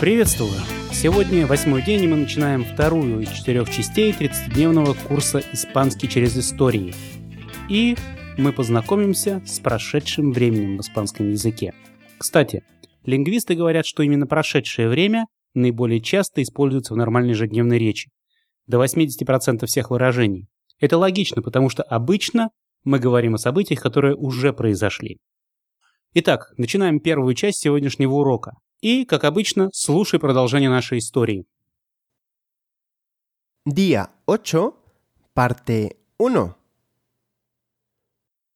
Приветствую! Сегодня восьмой день, и мы начинаем вторую из четырех частей 30-дневного курса «Испанский через истории». И мы познакомимся с прошедшим временем в испанском языке. Кстати, лингвисты говорят, что именно прошедшее время наиболее часто используется в нормальной ежедневной речи. До 80% всех выражений. Это логично, потому что обычно мы говорим о событиях, которые уже произошли. Итак, начинаем первую часть сегодняшнего урока. И, как обычно, слушай продолжение нашей истории. Día 8, parte 1.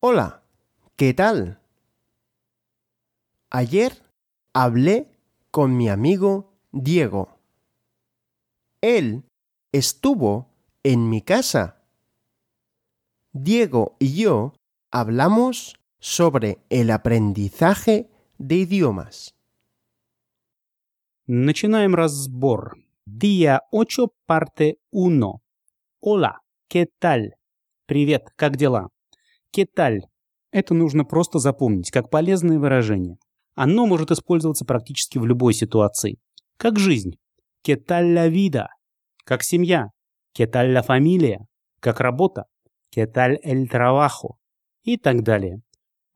Hola, ¿qué tal? Ayer hablé con mi amigo Diego. Él estuvo en mi casa. Diego y yo hablamos sobre el aprendizaje de idiomas. Начинаем разбор. Día 8, parte 1. Hola, ¿qué tal? Привет, как дела? ¿Qué tal? Это нужно просто запомнить, как полезное выражение. Оно может использоваться практически в любой ситуации. Как жизнь. ¿Qué tal la vida? Как семья. ¿Qué tal la familia? Как работа. ¿Qué tal el trabajo? И так далее.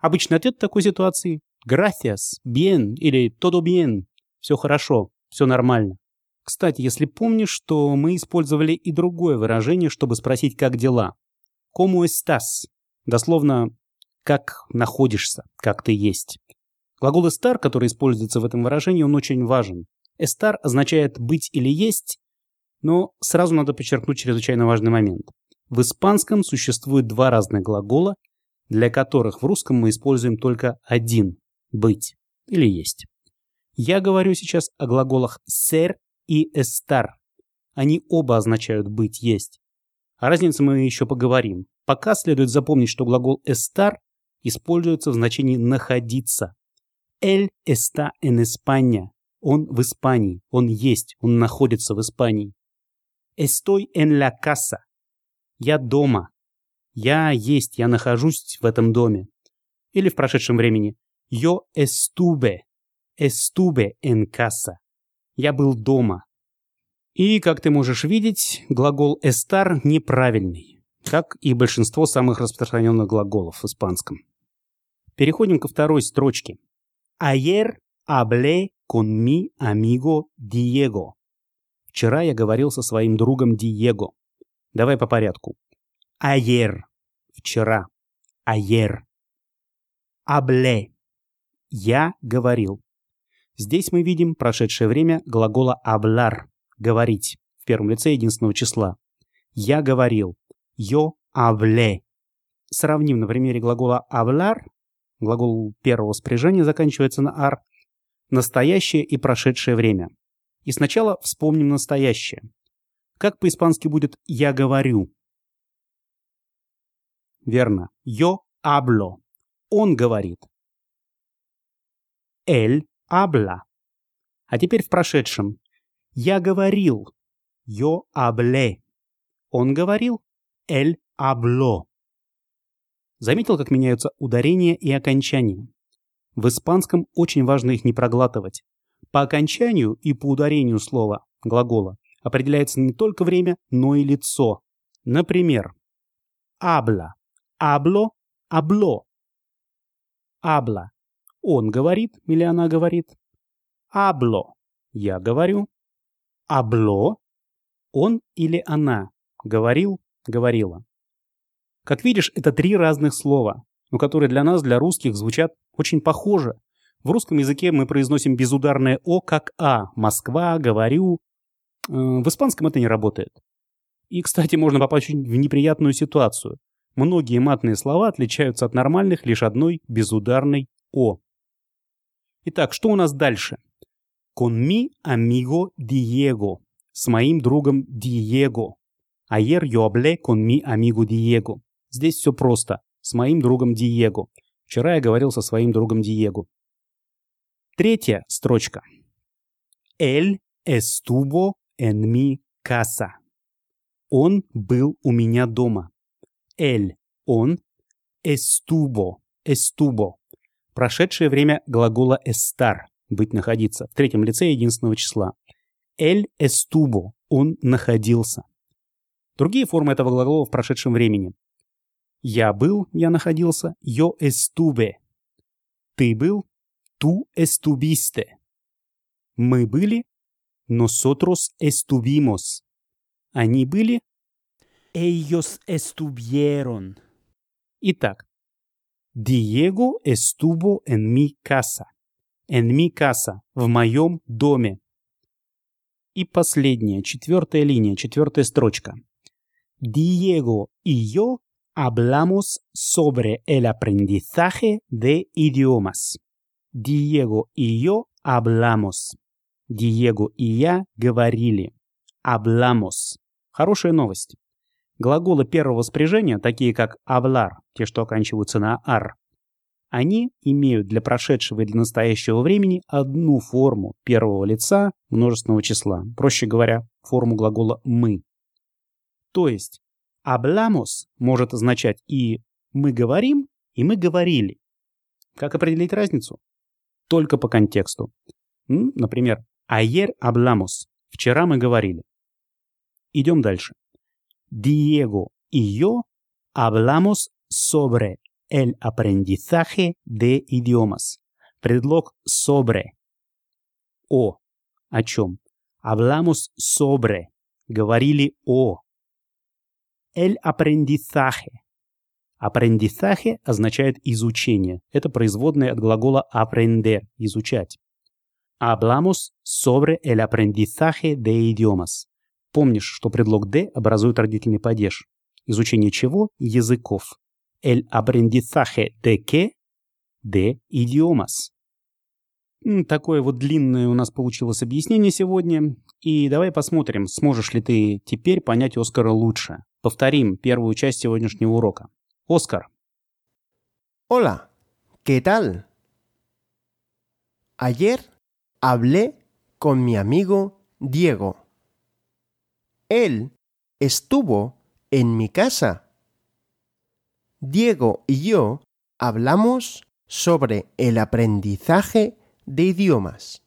Обычный ответ такой ситуации – gracias, bien или todo bien. Все хорошо, все нормально. Кстати, если помнишь, что мы использовали и другое выражение, чтобы спросить, как дела. ¿Cómo estás? Дословно, как находишься, как ты есть. Глагол estar, который используется в этом выражении, он очень важен. Estar означает быть или есть, но сразу надо подчеркнуть чрезвычайно важный момент. В испанском существует два разных глагола, для которых в русском мы используем только один – быть или есть. Я говорю сейчас о глаголах ser и estar. Они оба означают быть, есть. О разнице мы еще поговорим. Пока следует запомнить, что глагол estar используется в значении находиться. Él está en España. Он в Испании. Он есть. Он находится в Испании. Estoy en la casa. Я дома. Я есть, я нахожусь в этом доме. Или в прошедшем времени. Yo estuve. Estuve en casa. Я был дома. И, как ты можешь видеть, глагол estar неправильный, как и большинство самых распространенных глаголов в испанском. Переходим ко второй строчке. Ayer hablé con mi amigo Diego. Вчера я говорил со своим другом Диего. Давай по порядку. Ayer вчера. Ayer. Hablé. Я говорил. Здесь мы видим прошедшее время глагола hablar – говорить в первом лице единственного числа. Я говорил. Yo hablé. Сравним на примере глагола hablar. Глагол первого спряжения заканчивается на ar. Настоящее и прошедшее время. И сначала вспомним настоящее. Как по-испански будет «я говорю»? Верно. Yo hablo. Он говорит. Él habla. А теперь в прошедшем. Я говорил. Yo hablé. Он говорил. Él habló. Заметил, как меняются ударения и окончания? В испанском очень важно их не проглатывать. По окончанию и по ударению слова, глагола, определяется не только время, но и лицо. Например, habla Абло, абло. Абла. Он говорит или она говорит. Абло. Я говорю. Абло. Он или она. Говорил, говорила. Как видишь, это три разных слова, но которые для нас, для русских, звучат очень похоже. В русском языке мы произносим безударное «о» как «а». Москва, говорю. Э, в испанском это не работает. И, кстати, можно попасть в неприятную ситуацию. Многие матные слова отличаются от нормальных лишь одной безударной «о». Итак, что у нас дальше? Con mi amigo Diego. С моим другом Диего. Ayer yo hablé con mi amigo Diego. Здесь все просто. С моим другом Диего. Вчера я говорил со своим другом Диего. Третья строчка. Él estuvo en mi casa. Он был у меня дома. Эль – он, estuvo – estuvo. Прошедшее время глагола estar быть, находиться, в третьем лице единственного числа. Эль эстубо, он находился. Другие формы этого глагола в прошедшем времени. Я был, я находился, yo estuve. Ты был, tú estuviste. Мы были, nosotros estuvimos. Они были, ellos estuvieron. Итак, Диего estuvo en mi casa. En mi casa, в моем доме. И последняя, четвертая линия, четвертая строчка. Diego y yo hablamos sobre el aprendizaje de idiomas. Diego y yo hablamos. Диего и я говорили. Hablamos. Хорошая новость. Глаголы первого спряжения, такие как hablar, те, что оканчиваются на ar, они имеют для прошедшего и для настоящего времени одну форму первого лица множественного числа. Проще говоря, форму глагола «мы». То есть hablamos может означать и «мы говорим», и «мы говорили». Как определить разницу? Только по контексту. Например, ayer hablamos. Вчера мы говорили. Идем дальше. Diego y yo hablamos sobre el aprendizaje de idiomas. Предлог sobre. О. О чем? Hablamos sobre. Говорили о. El aprendizaje. Aprendizaje означает изучение. Это производное от глагола aprender – изучать. Hablamos sobre el aprendizaje de idiomas. Помнишь, что предлог «de» образует родительный падеж. Изучение чего? Языков. El aprendizaje de qué? De idiomas. Такое вот длинное у нас получилось объяснение сегодня. И давай посмотрим, сможешь ли ты теперь понять Оскара лучше. Повторим первую часть сегодняшнего урока. Оскар. Hola, ¿qué tal? Ayer hablé con mi amigo Diego. Él estuvo en mi casa. Diego y yo hablamos sobre el aprendizaje de idiomas.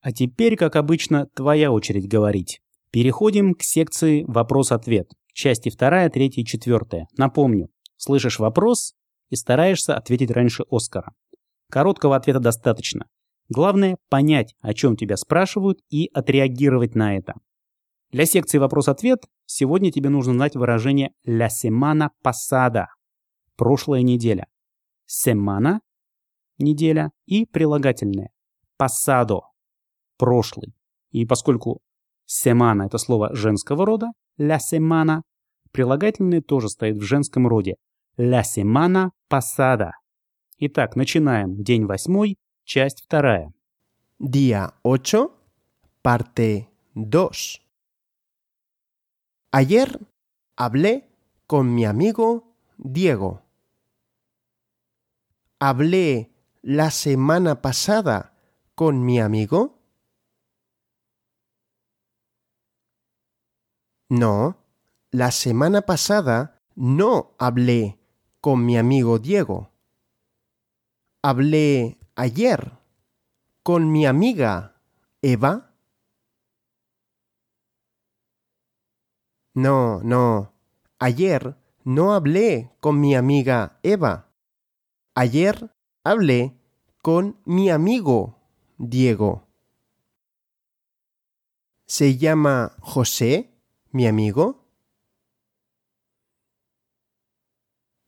А теперь, как обычно, твоя очередь говорить. Переходим к секции «Вопрос-ответ». Части 2, 3 и 4. Напомню, слышишь вопрос и стараешься ответить раньше Оскара. Короткого ответа достаточно. Главное – понять, о чем тебя спрашивают, и отреагировать на это. Для секции «Вопрос-ответ» сегодня тебе нужно знать выражение «la semana pasada» – прошлая неделя. Semana – неделя и прилагательное pasado – прошлый. И поскольку semana – это слово женского рода, la semana, прилагательное тоже стоит в женском роде. La semana pasada. Итак, начинаем. День восьмой, часть вторая. Día 8, parte 2. Ayer hablé con mi amigo Diego. ¿Hablé la semana pasada con mi amigo? No, la semana pasada no hablé con mi amigo Diego. Hablé ayer con mi amiga Eva. No, no. Ayer no hablé con mi amiga Eva. Ayer hablé con mi amigo Diego. ¿Se llama José, mi amigo?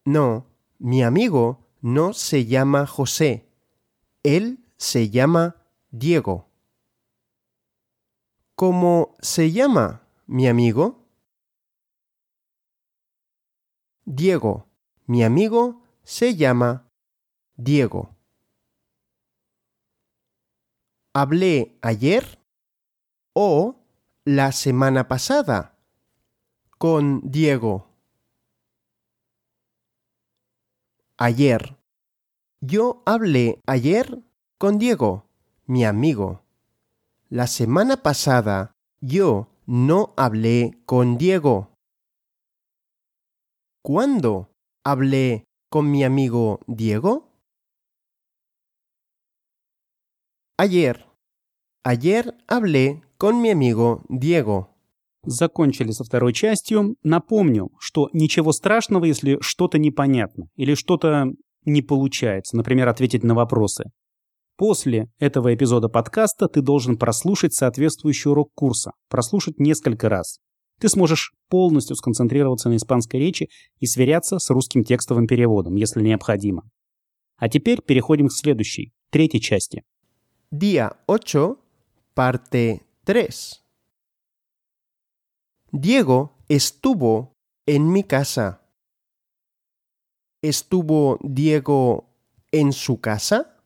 No, mi amigo no se llama José. Él se llama Diego. ¿Cómo se llama mi amigo? Diego. Mi amigo se llama Diego. ¿Hablé ayer o la semana pasada con Diego? Ayer. Yo hablé ayer con Diego, mi amigo. La semana pasada yo no hablé con Diego. ¿Cuándo hablé con mi amigo Diego? Ayer. Ayer hablé con mi amigo Diego. Закончили со второй частью. Напомню, что ничего страшного, если что-то непонятно или что-то не получается, например, ответить на вопросы. После этого эпизода подкаста ты должен прослушать соответствующий урок курса, прослушать несколько раз. Ты сможешь полностью сконцентрироваться на испанской речи и сверяться с русским текстовым переводом, если необходимо. А теперь переходим к следующей, третьей части. Día 8, parte 3. Diego estuvo en mi casa. ¿Estuvo Diego en su casa?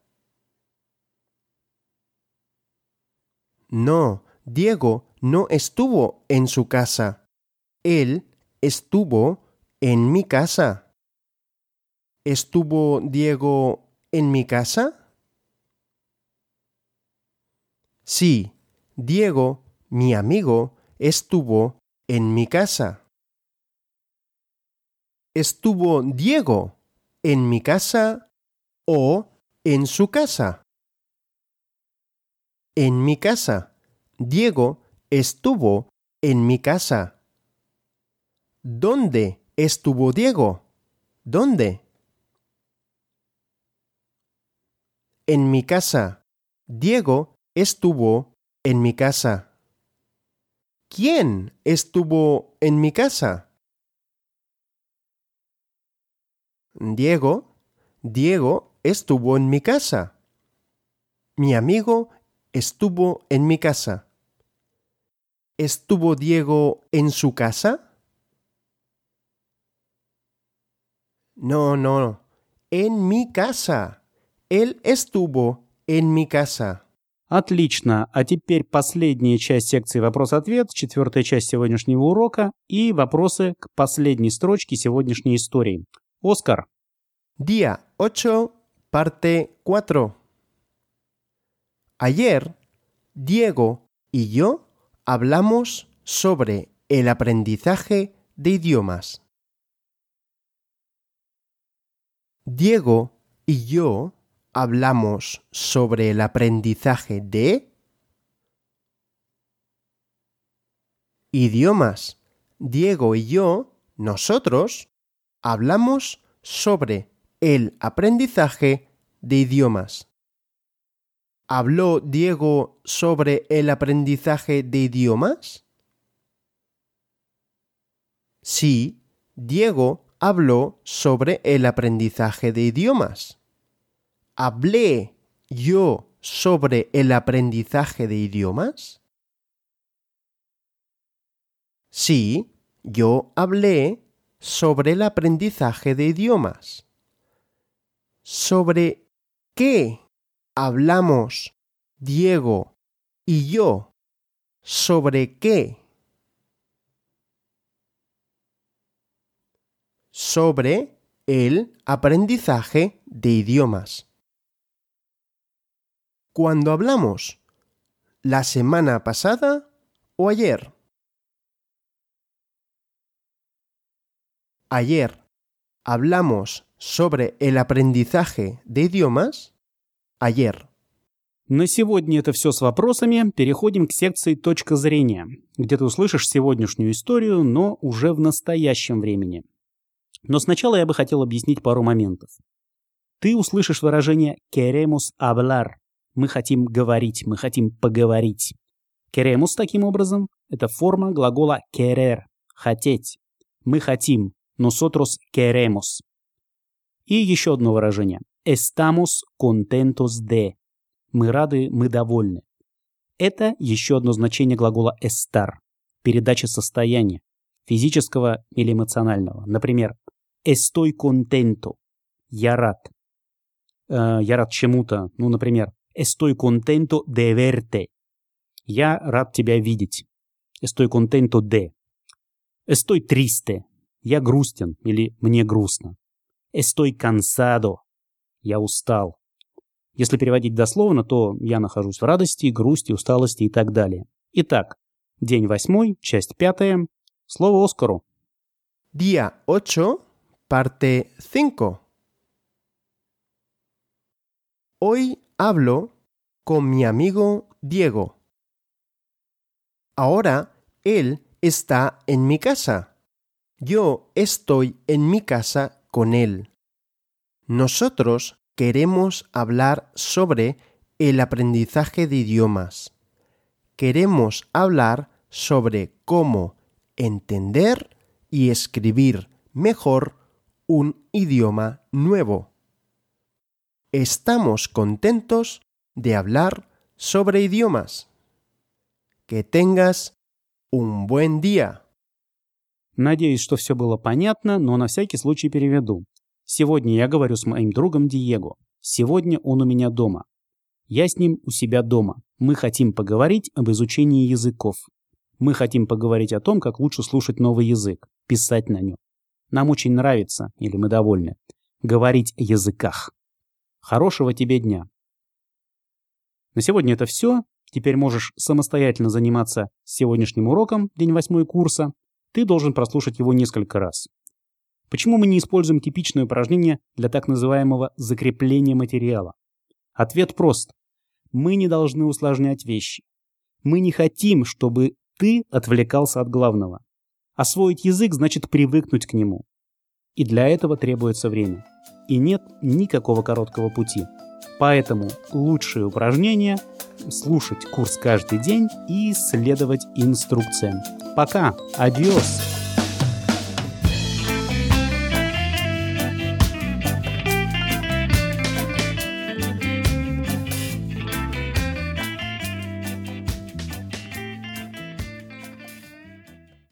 No, Diego no estuvo en su casa. Él estuvo en mi casa. ¿Estuvo Diego en mi casa? Sí, Diego, mi amigo, estuvo en mi casa. ¿Estuvo Diego en mi casa o en su casa? En mi casa. Diego estuvo en mi casa. ¿Dónde estuvo Diego? ¿Dónde? En mi casa. Diego estuvo en mi casa. ¿Quién estuvo en mi casa? Diego, Diego estuvo en mi casa. Mi amigo estuvo en mi casa. ¿Estuvo Diego en su casa? No, no, en mi casa. Él estuvo en mi casa. Отлично. А теперь последняя часть секции вопрос-ответ, четвертая часть сегодняшнего урока и вопросы к последней строчке сегодняшней истории. Оскар. Día 8, parte 4. Ayer, Diego y yo hablamos sobre el aprendizaje de idiomas. Diego y yo hablamos sobre el aprendizaje de idiomas. Diego y yo, nosotros, hablamos sobre el aprendizaje de idiomas. ¿Habló Diego sobre el aprendizaje de idiomas? Sí, Diego habló sobre el aprendizaje de idiomas. ¿Hablé yo sobre el aprendizaje de idiomas? Sí, yo hablé sobre el aprendizaje de idiomas. ¿Sobre qué hablamos Diego y yo? ¿Sobre qué? Sobre el aprendizaje de idiomas. ¿Cuándo hablamos? ¿La semana pasada o ayer? Ayer hablamos sobre el aprendizaje de idiomas. Ayer. На сегодня это все с вопросами. Переходим к секции «Точка зрения», где ты услышишь сегодняшнюю историю, но уже в настоящем времени. Но сначала я бы хотел объяснить пару моментов. Ты услышишь выражение «queremos hablar», мы хотим говорить, мы хотим поговорить. Queremos таким образом – это форма глагола querer – хотеть. Мы хотим. Nosotros queremos. И еще одно выражение. Estamos contentos de. Мы рады, мы довольны. Это еще одно значение глагола estar. Передача состояния. Физического или эмоционального. Например, estoy contento. Я рад. Э, я рад чему-то. Ну, например, Estoy contento de verte. Я рад тебя видеть. Estoy contento de. Estoy triste. Я грустен или мне грустно. Estoy cansado. Я устал. Если переводить дословно, то я нахожусь в радости, грусти, усталости и так далее. Итак, день восьмой, часть пятая. Слово Оскару. Día 8, parte 5. Hoy hablo con mi amigo Diego. Ahora él está en mi casa. Yo estoy en mi casa con él. Nosotros queremos hablar sobre el aprendizaje de idiomas. Queremos hablar sobre cómo entender y escribir mejor un idioma nuevo. Estamos contentos de hablar sobre idiomas. Que tengas un buen día. Надеюсь, что все было понятно, но на всякий случай переведу. Сегодня я говорю с моим другом Диего. Сегодня он у меня дома. Я с ним у себя дома. Мы хотим поговорить об изучении языков. Мы хотим поговорить о том, как лучше слушать новый язык, писать на нем. Нам очень нравится, или мы довольны, говорить о языках. Хорошего тебе дня. На сегодня это все. Теперь можешь самостоятельно заниматься сегодняшним уроком, день восьмой курса. Ты должен прослушать его несколько раз. Почему мы не используем типичное упражнение для так называемого закрепления материала? Ответ прост. Мы не должны усложнять вещи. Мы не хотим, чтобы ты отвлекался от главного. Освоить язык значит привыкнуть к нему. И для этого требуется время. И нет никакого короткого пути. Поэтому лучшее упражнение – слушать курс каждый день и следовать инструкциям. Пока! Адиос!